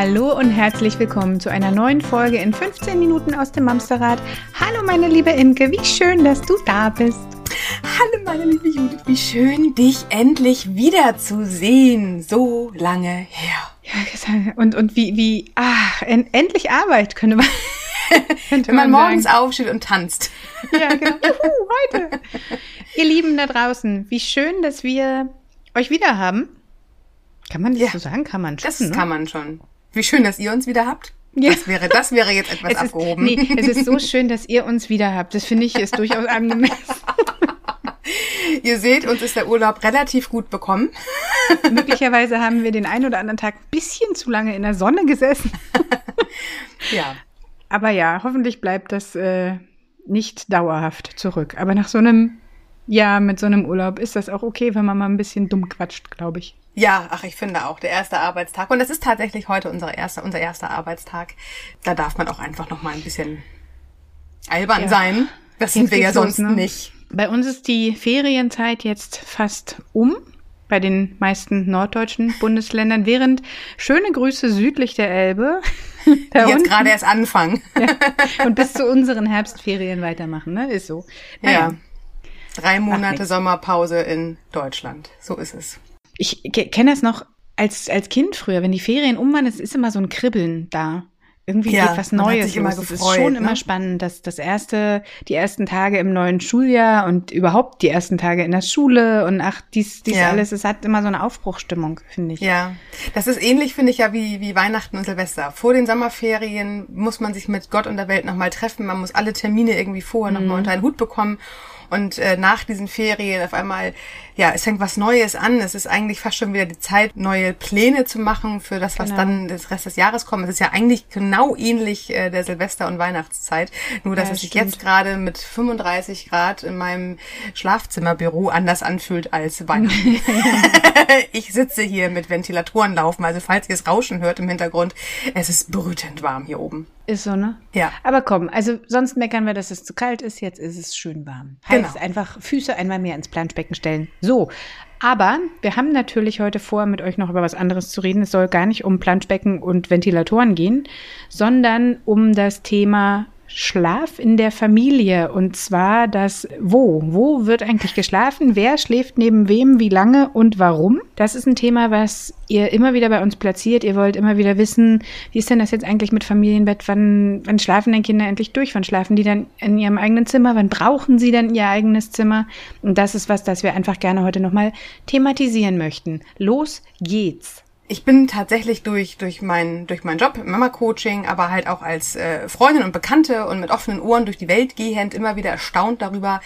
Hallo und herzlich willkommen zu einer neuen Folge in 15 Minuten aus dem Mamsterrad. Hallo meine liebe Imke, wie schön, dass du da bist. Hallo meine liebe Judith, wie schön, dich endlich wiederzusehen. So lange her. Ja, und, und wie, wie, ach, en, endlich Arbeit, könnte man. Wenn man, man morgens aufsteht und tanzt. Ja, genau. Juhu, heute. Ihr Lieben da draußen, wie schön, dass wir euch wieder haben. Kann man das ja, so sagen? Kann man schon? Das ne? kann man schon. Wie schön, dass ihr uns wieder habt. Ja. Das wäre, das wäre jetzt etwas es abgehoben. Ist, nee, es ist so schön, dass ihr uns wieder habt. Das finde ich ist durchaus angemessen. ihr seht, uns ist der Urlaub relativ gut bekommen. Möglicherweise haben wir den einen oder anderen Tag ein bisschen zu lange in der Sonne gesessen. ja. Aber ja, hoffentlich bleibt das äh, nicht dauerhaft zurück. Aber nach so einem Jahr mit so einem Urlaub ist das auch okay, wenn man mal ein bisschen dumm quatscht, glaube ich. Ja, ach, ich finde auch, der erste Arbeitstag. Und es ist tatsächlich heute unser erster, unser erster Arbeitstag. Da darf man auch einfach noch mal ein bisschen albern ja. sein. Das sind wir ja sonst ne? nicht. Bei uns ist die Ferienzeit jetzt fast um bei den meisten norddeutschen Bundesländern, während schöne Grüße südlich der Elbe. Die jetzt gerade erst anfangen. Ja, und bis zu unseren Herbstferien weitermachen, ne? Ist so. Naja. Ja. Drei Monate Sommerpause in Deutschland. So ist es ich kenne das noch als, als Kind früher, wenn die Ferien um waren, es ist immer so ein Kribbeln da. Irgendwie ja, geht was Neues. Immer los. es ist schon ne? immer spannend, dass das erste, die ersten Tage im neuen Schuljahr und überhaupt die ersten Tage in der Schule und ach, dies, dies ja. alles, es hat immer so eine Aufbruchstimmung, finde ich. Ja, das ist ähnlich, finde ich ja, wie, wie Weihnachten und Silvester. Vor den Sommerferien muss man sich mit Gott und der Welt nochmal treffen, man muss alle Termine irgendwie vorher mhm. nochmal unter einen Hut bekommen und äh, nach diesen Ferien auf einmal, ja, es fängt was Neues an. Es ist eigentlich fast schon wieder die Zeit, neue Pläne zu machen für das, was genau. dann das Rest des Jahres kommt. Es ist ja eigentlich genau ähnlich äh, der Silvester- und Weihnachtszeit. Nur, dass ja, es sich jetzt gerade mit 35 Grad in meinem Schlafzimmerbüro anders anfühlt als Weihnachten. ich sitze hier mit Ventilatoren laufen, also falls ihr es rauschen hört im Hintergrund, es ist brütend warm hier oben. Ist so, ne? Ja. Aber komm, also sonst meckern wir, dass es zu kalt ist. Jetzt ist es schön warm. Heißt genau. einfach Füße einmal mehr ins Planschbecken stellen. So. Aber wir haben natürlich heute vor, mit euch noch über was anderes zu reden. Es soll gar nicht um Planschbecken und Ventilatoren gehen, sondern um das Thema Schlaf in der Familie und zwar das Wo. Wo wird eigentlich geschlafen? Wer schläft neben wem? Wie lange und warum? Das ist ein Thema, was ihr immer wieder bei uns platziert. Ihr wollt immer wieder wissen, wie ist denn das jetzt eigentlich mit Familienbett? Wann, wann schlafen denn Kinder endlich durch? Wann schlafen die dann in ihrem eigenen Zimmer? Wann brauchen sie denn ihr eigenes Zimmer? Und das ist was, das wir einfach gerne heute nochmal thematisieren möchten. Los geht's ich bin tatsächlich durch, durch, mein, durch meinen Job Mama-Coaching, aber halt auch als äh, Freundin und Bekannte und mit offenen Ohren durch die Welt gehend immer wieder erstaunt darüber,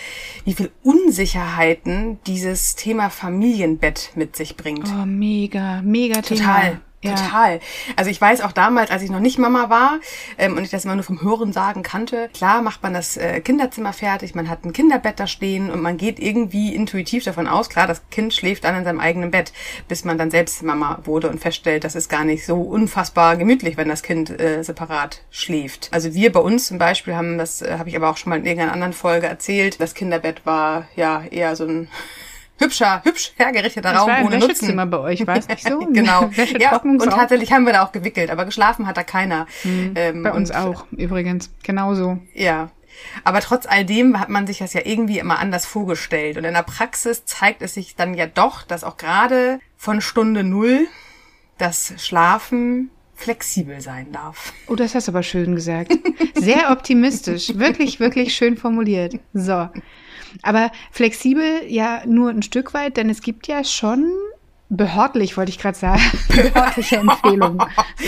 wie viel Unsicherheiten dieses Thema Familienbett mit sich bringt. Oh, mega, mega Thema. Total. Ja. Total. Also ich weiß auch damals, als ich noch nicht Mama war ähm, und ich das immer nur vom Hören sagen kannte, klar macht man das äh, Kinderzimmer fertig, man hat ein Kinderbett da stehen und man geht irgendwie intuitiv davon aus, klar, das Kind schläft dann in seinem eigenen Bett, bis man dann selbst Mama wurde und feststellt, das ist gar nicht so unfassbar gemütlich, wenn das Kind äh, separat schläft. Also wir bei uns zum Beispiel haben, das äh, habe ich aber auch schon mal in irgendeiner anderen Folge erzählt, das Kinderbett war ja eher so ein hübscher, hübsch hergerichteter Raum ohne Nutzen. bei euch, war es nicht so? genau. ja, und tatsächlich haben wir da auch gewickelt, aber geschlafen hat da keiner. Mhm, ähm, bei uns und, auch, übrigens. Genauso. Ja. Aber trotz all dem hat man sich das ja irgendwie immer anders vorgestellt. Und in der Praxis zeigt es sich dann ja doch, dass auch gerade von Stunde Null das Schlafen flexibel sein darf. Oh, das hast du aber schön gesagt. Sehr optimistisch. Wirklich, wirklich schön formuliert. So. Aber flexibel ja nur ein Stück weit, denn es gibt ja schon behördlich, wollte ich gerade sagen, behördliche Empfehlungen.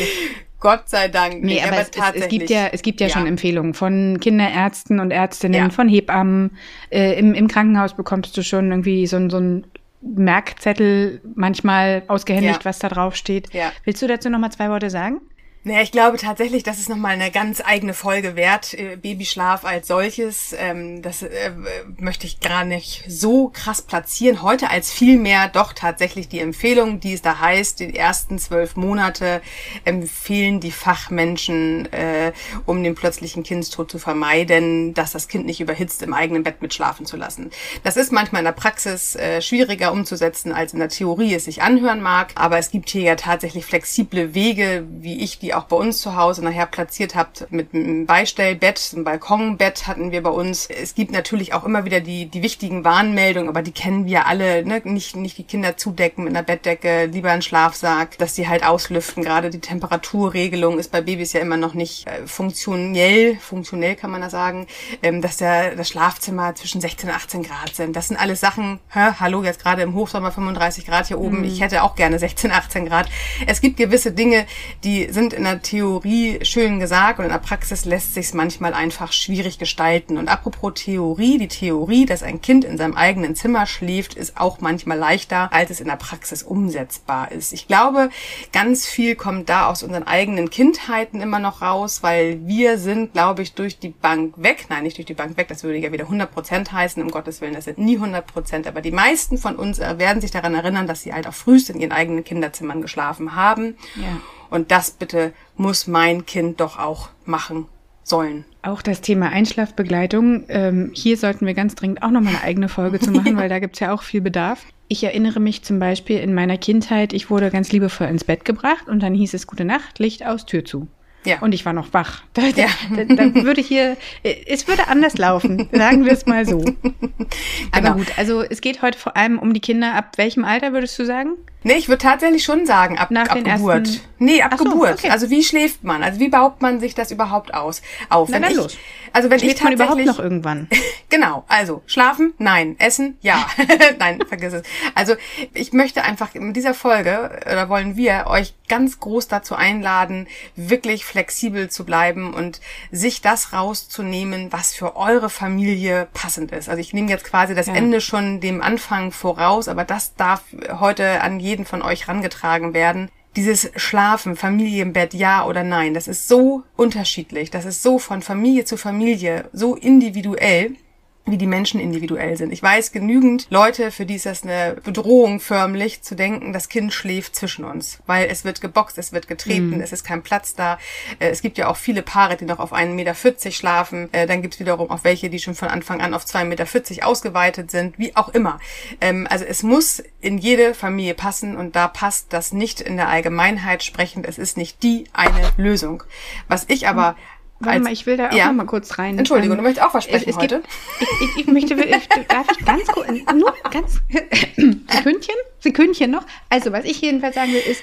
Gott sei Dank. Nee, aber, aber es, es, es, gibt ja, es gibt ja, ja, schon Empfehlungen von Kinderärzten und Ärztinnen, ja. von Hebammen. Äh, im, Im Krankenhaus bekommst du schon irgendwie so, so ein Merkzettel manchmal ausgehändigt, ja. was da drauf steht. Ja. Willst du dazu noch mal zwei Worte sagen? Naja, ich glaube tatsächlich, das ist nochmal eine ganz eigene Folge wert, äh, Babyschlaf als solches. Ähm, das äh, möchte ich gar nicht so krass platzieren. Heute als vielmehr doch tatsächlich die Empfehlung, die es da heißt, die ersten zwölf Monate empfehlen die Fachmenschen, äh, um den plötzlichen Kindstod zu vermeiden, dass das Kind nicht überhitzt im eigenen Bett mitschlafen zu lassen. Das ist manchmal in der Praxis äh, schwieriger umzusetzen, als in der Theorie es sich anhören mag. Aber es gibt hier ja tatsächlich flexible Wege, wie ich die auch bei uns zu Hause nachher platziert habt, mit einem Beistellbett, einem Balkonbett hatten wir bei uns. Es gibt natürlich auch immer wieder die, die wichtigen Warnmeldungen, aber die kennen wir alle, ne? Nicht, nicht die Kinder zudecken mit einer Bettdecke, lieber einen Schlafsack, dass die halt auslüften. Gerade die Temperaturregelung ist bei Babys ja immer noch nicht äh, funktionell, funktionell kann man da sagen, ähm, dass der, das Schlafzimmer zwischen 16 und 18 Grad sind. Das sind alles Sachen, hä, hallo, jetzt gerade im Hochsommer 35 Grad hier oben, mhm. ich hätte auch gerne 16, 18 Grad. Es gibt gewisse Dinge, die sind in der Theorie schön gesagt und in der Praxis lässt sich manchmal einfach schwierig gestalten. Und apropos Theorie, die Theorie, dass ein Kind in seinem eigenen Zimmer schläft, ist auch manchmal leichter, als es in der Praxis umsetzbar ist. Ich glaube, ganz viel kommt da aus unseren eigenen Kindheiten immer noch raus, weil wir sind, glaube ich, durch die Bank weg, nein, nicht durch die Bank weg, das würde ja wieder 100 Prozent heißen, um Gottes Willen, das sind nie 100 Prozent, aber die meisten von uns werden sich daran erinnern, dass sie halt auch frühest in ihren eigenen Kinderzimmern geschlafen haben. Ja. Und das bitte muss mein Kind doch auch machen sollen. Auch das Thema Einschlafbegleitung. Ähm, hier sollten wir ganz dringend auch nochmal eine eigene Folge zu machen, ja. weil da gibt's ja auch viel Bedarf. Ich erinnere mich zum Beispiel in meiner Kindheit, ich wurde ganz liebevoll ins Bett gebracht und dann hieß es Gute Nacht, Licht aus, Tür zu. Ja. Und ich war noch wach. Da, ja. da, da würde hier, es würde anders laufen, sagen wir es mal so. Aber genau. gut, also es geht heute vor allem um die Kinder. Ab welchem Alter würdest du sagen? Nee, ich würde tatsächlich schon sagen, ab, Nach ab Geburt. Ersten... Nee, ab so, Geburt. Okay. Also wie schläft man? Also wie baut man sich das überhaupt aus auf? Na, wenn ich, los. Also wenn schläft ich tatsächlich, man überhaupt noch irgendwann? genau, also schlafen? Nein. Essen? Ja. Nein, vergiss es. Also ich möchte einfach in dieser Folge, oder wollen wir euch ganz groß dazu einladen, wirklich flexibel zu bleiben und sich das rauszunehmen, was für eure Familie passend ist. Also ich nehme jetzt quasi das ja. Ende schon dem Anfang voraus, aber das darf heute an jeden jeden von euch rangetragen werden. Dieses Schlafen, Familienbett, ja oder nein, das ist so unterschiedlich. Das ist so von Familie zu Familie, so individuell wie die Menschen individuell sind. Ich weiß genügend Leute, für die ist das eine Bedrohung förmlich, zu denken, das Kind schläft zwischen uns, weil es wird geboxt, es wird getreten, mhm. es ist kein Platz da. Äh, es gibt ja auch viele Paare, die noch auf 1,40 Meter schlafen. Äh, dann gibt es wiederum auch welche, die schon von Anfang an auf 2,40 Meter ausgeweitet sind, wie auch immer. Ähm, also es muss in jede Familie passen und da passt das nicht in der Allgemeinheit sprechend. Es ist nicht die eine Lösung. Was ich aber mhm Warte mal, ich will da auch ja. noch mal kurz rein. Entschuldigung, ähm, du möchtest auch was sprechen es, es heute? Gibt, ich, ich, ich, möchte, ich, darf ich ganz kurz, nur ganz, Sekündchen, Sekündchen noch. Also, was ich jedenfalls sagen will, ist,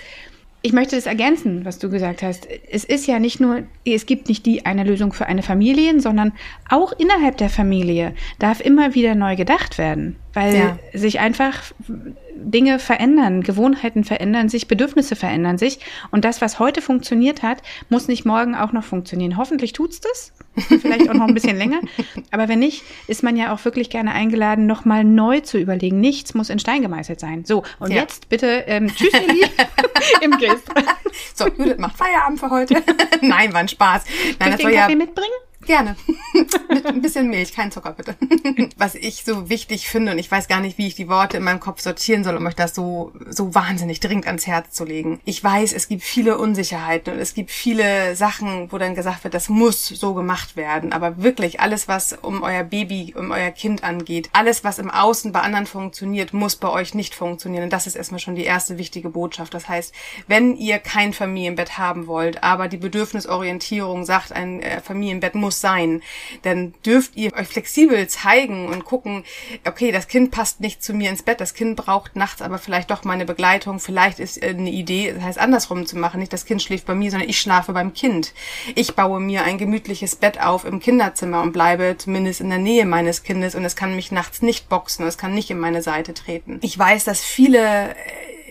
ich möchte das ergänzen, was du gesagt hast. Es ist ja nicht nur, es gibt nicht die eine Lösung für eine Familie, sondern auch innerhalb der Familie darf immer wieder neu gedacht werden, weil ja. sich einfach Dinge verändern, Gewohnheiten verändern sich, Bedürfnisse verändern sich. Und das, was heute funktioniert hat, muss nicht morgen auch noch funktionieren. Hoffentlich tut's das. Vielleicht auch noch ein bisschen länger. Aber wenn nicht, ist man ja auch wirklich gerne eingeladen, nochmal neu zu überlegen. Nichts muss in Stein gemeißelt sein. So, und ja. jetzt bitte ähm, Tschüss, ihr Lieben, im Gist. So, Judith macht Feierabend für heute. Nein, war ein Spaß. Nein, Soll ich den Kaffee ja mitbringen? Gerne. Mit ein bisschen Milch, kein Zucker bitte. Was ich so wichtig finde, und ich weiß gar nicht, wie ich die Worte in meinem Kopf sortieren soll, um euch das so, so wahnsinnig dringend ans Herz zu legen. Ich weiß, es gibt viele Unsicherheiten und es gibt viele Sachen, wo dann gesagt wird, das muss so gemacht werden. Aber wirklich alles, was um euer Baby, um euer Kind angeht, alles, was im Außen bei anderen funktioniert, muss bei euch nicht funktionieren. Und das ist erstmal schon die erste wichtige Botschaft. Das heißt, wenn ihr kein Familienbett haben wollt, aber die Bedürfnisorientierung sagt, ein äh, Familienbett muss muss sein. Dann dürft ihr euch flexibel zeigen und gucken, okay, das Kind passt nicht zu mir ins Bett, das Kind braucht nachts aber vielleicht doch meine Begleitung. Vielleicht ist eine Idee, das heißt andersrum zu machen, nicht das Kind schläft bei mir, sondern ich schlafe beim Kind. Ich baue mir ein gemütliches Bett auf im Kinderzimmer und bleibe zumindest in der Nähe meines Kindes und es kann mich nachts nicht boxen, es kann nicht in meine Seite treten. Ich weiß, dass viele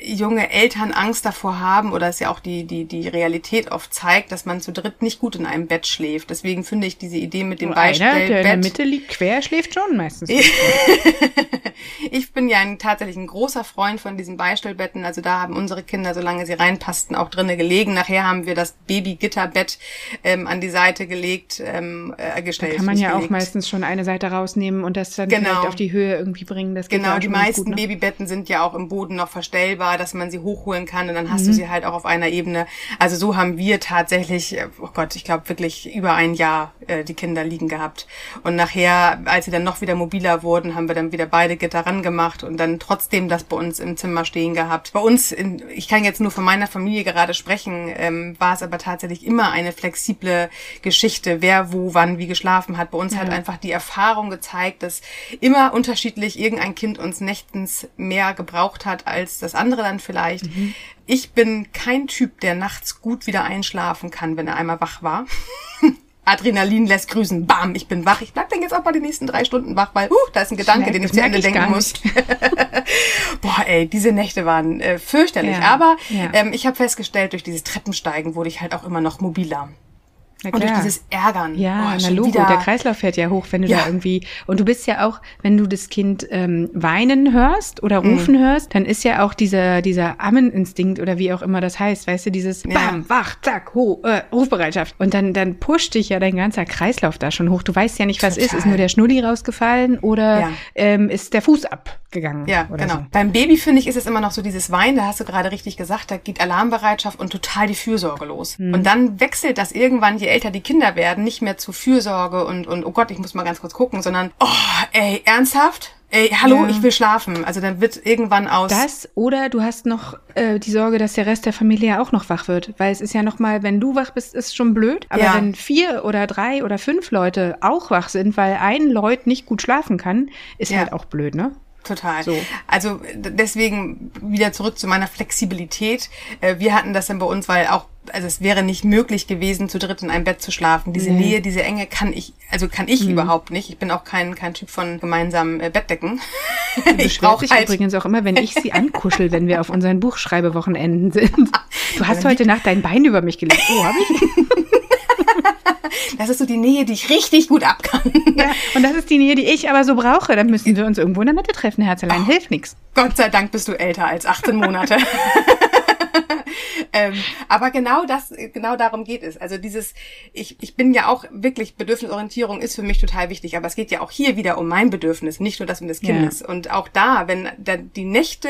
junge Eltern Angst davor haben oder es ja auch die, die, die Realität oft zeigt, dass man zu dritt nicht gut in einem Bett schläft. Deswegen finde ich diese Idee mit dem Beistellbett. der in der Mitte liegt quer, schläft schon meistens. ich bin ja ein, tatsächlich ein großer Freund von diesen Beistellbetten. Also da haben unsere Kinder, solange sie reinpassten, auch drinnen gelegen. Nachher haben wir das Babygitterbett ähm, an die Seite gelegt, ähm, äh, gestellt. Da kann man ja gelegt. auch meistens schon eine Seite rausnehmen und das dann genau. vielleicht auf die Höhe irgendwie bringen. Das genau, die meisten gut, ne? Babybetten sind ja auch im Boden noch verstellbar, dass man sie hochholen kann und dann hast mhm. du sie halt auch auf einer Ebene. Also so haben wir tatsächlich, oh Gott, ich glaube wirklich über ein Jahr äh, die Kinder liegen gehabt. Und nachher, als sie dann noch wieder mobiler wurden, haben wir dann wieder beide Gitter ran gemacht und dann trotzdem das bei uns im Zimmer stehen gehabt. Bei uns, in, ich kann jetzt nur von meiner Familie gerade sprechen, ähm, war es aber tatsächlich immer eine flexible Geschichte, wer wo wann wie geschlafen hat. Bei uns ja. hat einfach die Erfahrung gezeigt, dass immer unterschiedlich irgendein Kind uns nächtens mehr gebraucht hat als das andere dann vielleicht. Mhm. Ich bin kein Typ, der nachts gut wieder einschlafen kann, wenn er einmal wach war. Adrenalin lässt grüßen. Bam, ich bin wach. Ich bleib dann jetzt auch mal die nächsten drei Stunden wach, weil, uh, da ist ein Gedanke, merke, den ich zu Ende ich denken muss. Boah, ey, diese Nächte waren äh, fürchterlich. Ja, Aber ja. Ähm, ich habe festgestellt, durch dieses Treppensteigen wurde ich halt auch immer noch mobiler. Und durch dieses Ärgern. Ja, oh, na Logo, der Kreislauf fährt ja hoch, wenn du ja. da irgendwie. Und du bist ja auch, wenn du das Kind ähm, weinen hörst oder mhm. rufen mhm. hörst, dann ist ja auch dieser, dieser Ammeninstinkt oder wie auch immer das heißt, weißt du, dieses ja. Bam, wach, zack, ho, äh, Rufbereitschaft. Und dann, dann pusht dich ja dein ganzer Kreislauf da schon hoch. Du weißt ja nicht, was Total. ist. Ist nur der Schnulli rausgefallen oder ja. ähm, ist der Fuß abgegangen? Ja, genau. So. Beim Baby, finde ich, ist es immer noch so dieses Weinen, da hast du gerade richtig gesagt, da geht Alarmbereitschaft und total die Fürsorge los. Mhm. Und dann wechselt das irgendwann je älter die Kinder werden, nicht mehr zu Fürsorge und, und oh Gott, ich muss mal ganz kurz gucken, sondern, oh, ey, ernsthaft? Ey, hallo, ja. ich will schlafen. Also dann wird irgendwann aus. Das oder du hast noch äh, die Sorge, dass der Rest der Familie ja auch noch wach wird. Weil es ist ja noch mal, wenn du wach bist, ist schon blöd. Aber ja. wenn vier oder drei oder fünf Leute auch wach sind, weil ein Leut nicht gut schlafen kann, ist ja. halt auch blöd, ne? Total. So. Also deswegen wieder zurück zu meiner Flexibilität. Äh, wir hatten das dann bei uns, weil auch also es wäre nicht möglich gewesen, zu dritt in einem Bett zu schlafen. Diese mhm. Nähe, diese Enge kann ich, also kann ich mhm. überhaupt nicht. Ich bin auch kein, kein Typ von gemeinsamen äh, Bettdecken. Du ich brauche halt übrigens auch immer, wenn ich sie ankuschel, wenn wir auf unseren Buchschreibewochenenden sind. Du hast heute Nacht dein Bein über mich gelegt. Oh, hab ich? Das ist so die Nähe, die ich richtig gut ab kann. Ja, und das ist die Nähe, die ich aber so brauche. Dann müssen wir uns irgendwo in der Mitte treffen, Herzelein. Oh, Hilft nichts. Gott sei Dank bist du älter als 18 Monate. ähm, aber genau das, genau darum geht es. Also dieses, ich, ich bin ja auch wirklich, Bedürfnisorientierung ist für mich total wichtig, aber es geht ja auch hier wieder um mein Bedürfnis, nicht nur das um des Kindes. Ja. Und auch da, wenn da die Nächte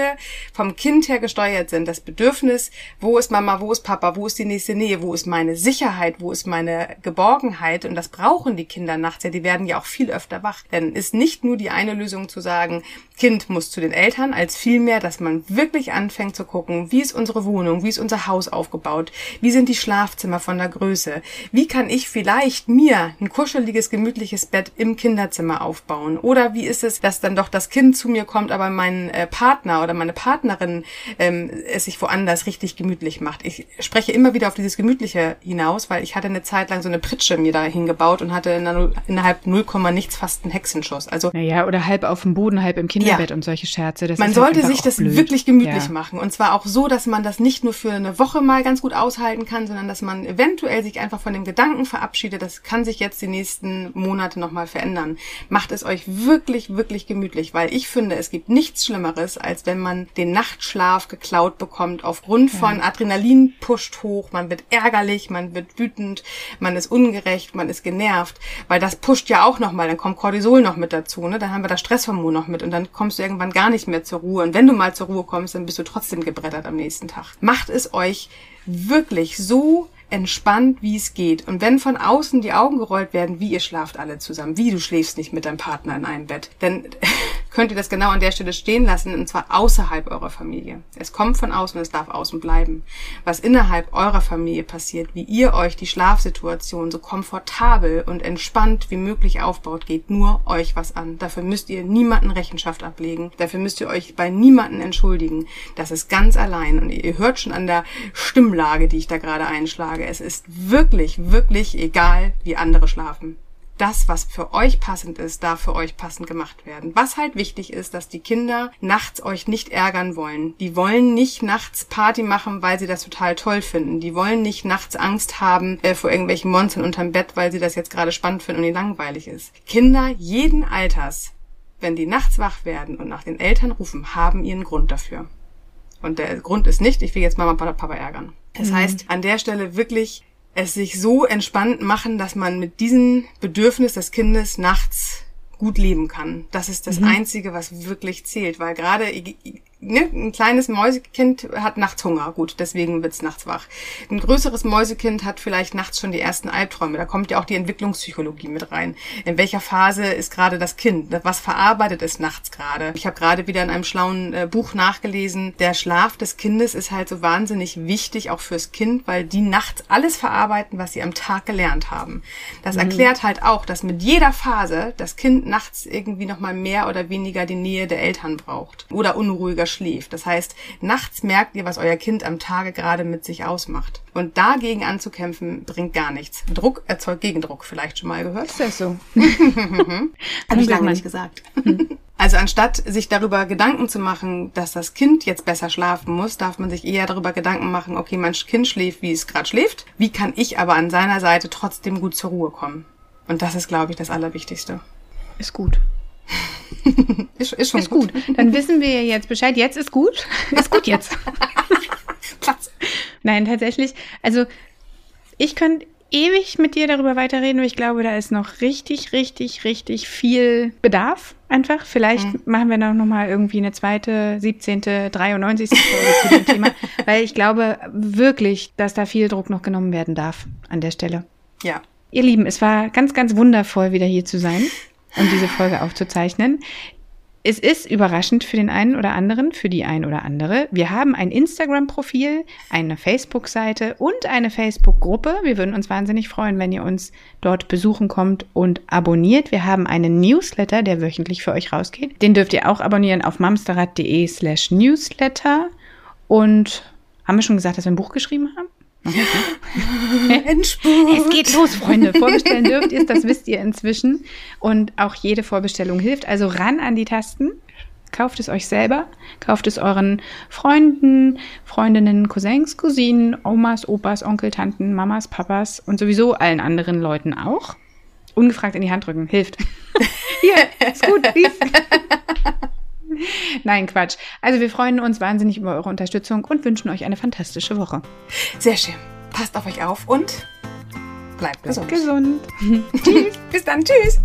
vom Kind her gesteuert sind, das Bedürfnis, wo ist Mama, wo ist Papa, wo ist die nächste Nähe, wo ist meine Sicherheit, wo ist meine Geborgenheit, und das brauchen die Kinder nachts ja, die werden ja auch viel öfter wach. Denn ist nicht nur die eine Lösung zu sagen, Kind muss zu den Eltern, als vielmehr, dass man wirklich anfängt zu gucken, wie ist unsere Wohnung, wie ist unser Haus aufgebaut? Wie sind die Schlafzimmer von der Größe? Wie kann ich vielleicht mir ein kuscheliges, gemütliches Bett im Kinderzimmer aufbauen? Oder wie ist es, dass dann doch das Kind zu mir kommt, aber mein äh, Partner oder meine Partnerin ähm, es sich woanders richtig gemütlich macht? Ich spreche immer wieder auf dieses Gemütliche hinaus, weil ich hatte eine Zeit lang so eine Pritsche mir da hingebaut und hatte innerhalb 0, nichts fast einen Hexenschuss. Also naja, oder halb auf dem Boden, halb im Kinderbett ja. und solche Scherze. Das man sollte sich das blöd. wirklich gemütlich ja. machen. Und zwar auch so, dass man das nicht nur für eine Woche mal ganz gut aushalten kann, sondern dass man eventuell sich einfach von dem Gedanken verabschiedet, das kann sich jetzt die nächsten Monate nochmal verändern. Macht es euch wirklich, wirklich gemütlich, weil ich finde, es gibt nichts Schlimmeres, als wenn man den Nachtschlaf geklaut bekommt aufgrund von. Adrenalin pusht hoch, man wird ärgerlich, man wird wütend, man ist ungerecht, man ist genervt, weil das pusht ja auch nochmal, dann kommt Cortisol noch mit dazu, ne? dann haben wir das Stresshormon noch mit und dann kommst du irgendwann gar nicht mehr zur Ruhe und wenn du mal zur Ruhe kommst, dann bist du trotzdem gebrettert am nächsten Tag. Macht es euch wirklich so entspannt, wie es geht. Und wenn von außen die Augen gerollt werden, wie ihr schlaft alle zusammen, wie du schläfst nicht mit deinem Partner in einem Bett, dann könnt ihr das genau an der Stelle stehen lassen, und zwar außerhalb eurer Familie. Es kommt von außen, und es darf außen bleiben. Was innerhalb eurer Familie passiert, wie ihr euch die Schlafsituation so komfortabel und entspannt wie möglich aufbaut, geht nur euch was an. Dafür müsst ihr niemanden Rechenschaft ablegen. Dafür müsst ihr euch bei niemanden entschuldigen. Das ist ganz allein. Und ihr hört schon an der Stimmlage, die ich da gerade einschlage. Es ist wirklich, wirklich egal, wie andere schlafen. Das, was für euch passend ist, darf für euch passend gemacht werden. Was halt wichtig ist, dass die Kinder nachts euch nicht ärgern wollen. Die wollen nicht nachts Party machen, weil sie das total toll finden. Die wollen nicht nachts Angst haben äh, vor irgendwelchen Monstern unterm Bett, weil sie das jetzt gerade spannend finden und ihnen langweilig ist. Kinder jeden Alters, wenn die nachts wach werden und nach den Eltern rufen, haben ihren Grund dafür. Und der Grund ist nicht, ich will jetzt Mama und Papa ärgern. Das mhm. heißt, an der Stelle wirklich es sich so entspannt machen, dass man mit diesem Bedürfnis des Kindes nachts gut leben kann. Das ist das mhm. Einzige, was wirklich zählt, weil gerade ne, ein kleines Mäusekind hat nachts Hunger, gut, deswegen wird's nachts wach. Ein größeres Mäusekind hat vielleicht nachts schon die ersten Albträume. Da kommt ja auch die Entwicklungspsychologie mit rein. In welcher Phase ist gerade das Kind? Was verarbeitet es nachts gerade? Ich habe gerade wieder in einem schlauen äh, Buch nachgelesen, der Schlaf des Kindes ist halt so wahnsinnig wichtig, auch fürs Kind, weil die nachts alles verarbeiten, was sie am Tag gelernt haben. Das mhm. erklärt halt auch, dass mit jeder Phase das Kind nachts irgendwie nochmal mehr oder weniger die Nähe der Eltern braucht oder unruhiger schläft. Das heißt, nachts merkt ihr, was euer Kind am Tage gerade mit sich ausmacht. Und dagegen anzukämpfen, bringt gar nichts. Druck erzeugt Gegendruck, vielleicht schon mal gehört. Ist das so? Habe ich lange nicht gesagt. Also anstatt sich darüber Gedanken zu machen, dass das Kind jetzt besser schlafen muss, darf man sich eher darüber Gedanken machen, okay, mein Kind schläft, wie es gerade schläft. Wie kann ich aber an seiner Seite trotzdem gut zur Ruhe kommen? Und das ist, glaube ich, das Allerwichtigste. Ist gut. ist, ist schon ist gut. gut. Dann wissen wir jetzt Bescheid. Jetzt ist gut. Ist gut jetzt. Platz. Nein, tatsächlich. Also ich könnte ewig mit dir darüber weiterreden, ich glaube, da ist noch richtig, richtig, richtig viel Bedarf einfach. Vielleicht mhm. machen wir noch mal irgendwie eine zweite, 17., 93. Folge zu dem Thema, weil ich glaube wirklich, dass da viel Druck noch genommen werden darf an der Stelle. Ja. Ihr Lieben, es war ganz, ganz wundervoll, wieder hier zu sein um diese Folge aufzuzeichnen. Es ist überraschend für den einen oder anderen, für die ein oder andere. Wir haben ein Instagram-Profil, eine Facebook-Seite und eine Facebook-Gruppe. Wir würden uns wahnsinnig freuen, wenn ihr uns dort besuchen kommt und abonniert. Wir haben einen Newsletter, der wöchentlich für euch rausgeht. Den dürft ihr auch abonnieren auf mamsterrad.de slash newsletter. Und haben wir schon gesagt, dass wir ein Buch geschrieben haben? Endspurt. Es geht los, Freunde. Vorbestellen dürft ihr es, das wisst ihr inzwischen. Und auch jede Vorbestellung hilft. Also ran an die Tasten. Kauft es euch selber, kauft es euren Freunden, Freundinnen, Cousins, Cousinen, Omas, Opas, Onkel, Tanten, Mamas, Papas und sowieso allen anderen Leuten auch. Ungefragt in die Hand drücken, hilft. Hier, ist gut, lies. Nein, Quatsch. Also wir freuen uns wahnsinnig über eure Unterstützung und wünschen euch eine fantastische Woche. Sehr schön. Passt auf euch auf und bleibt gesund. Gesund. tschüss. Bis dann. Tschüss.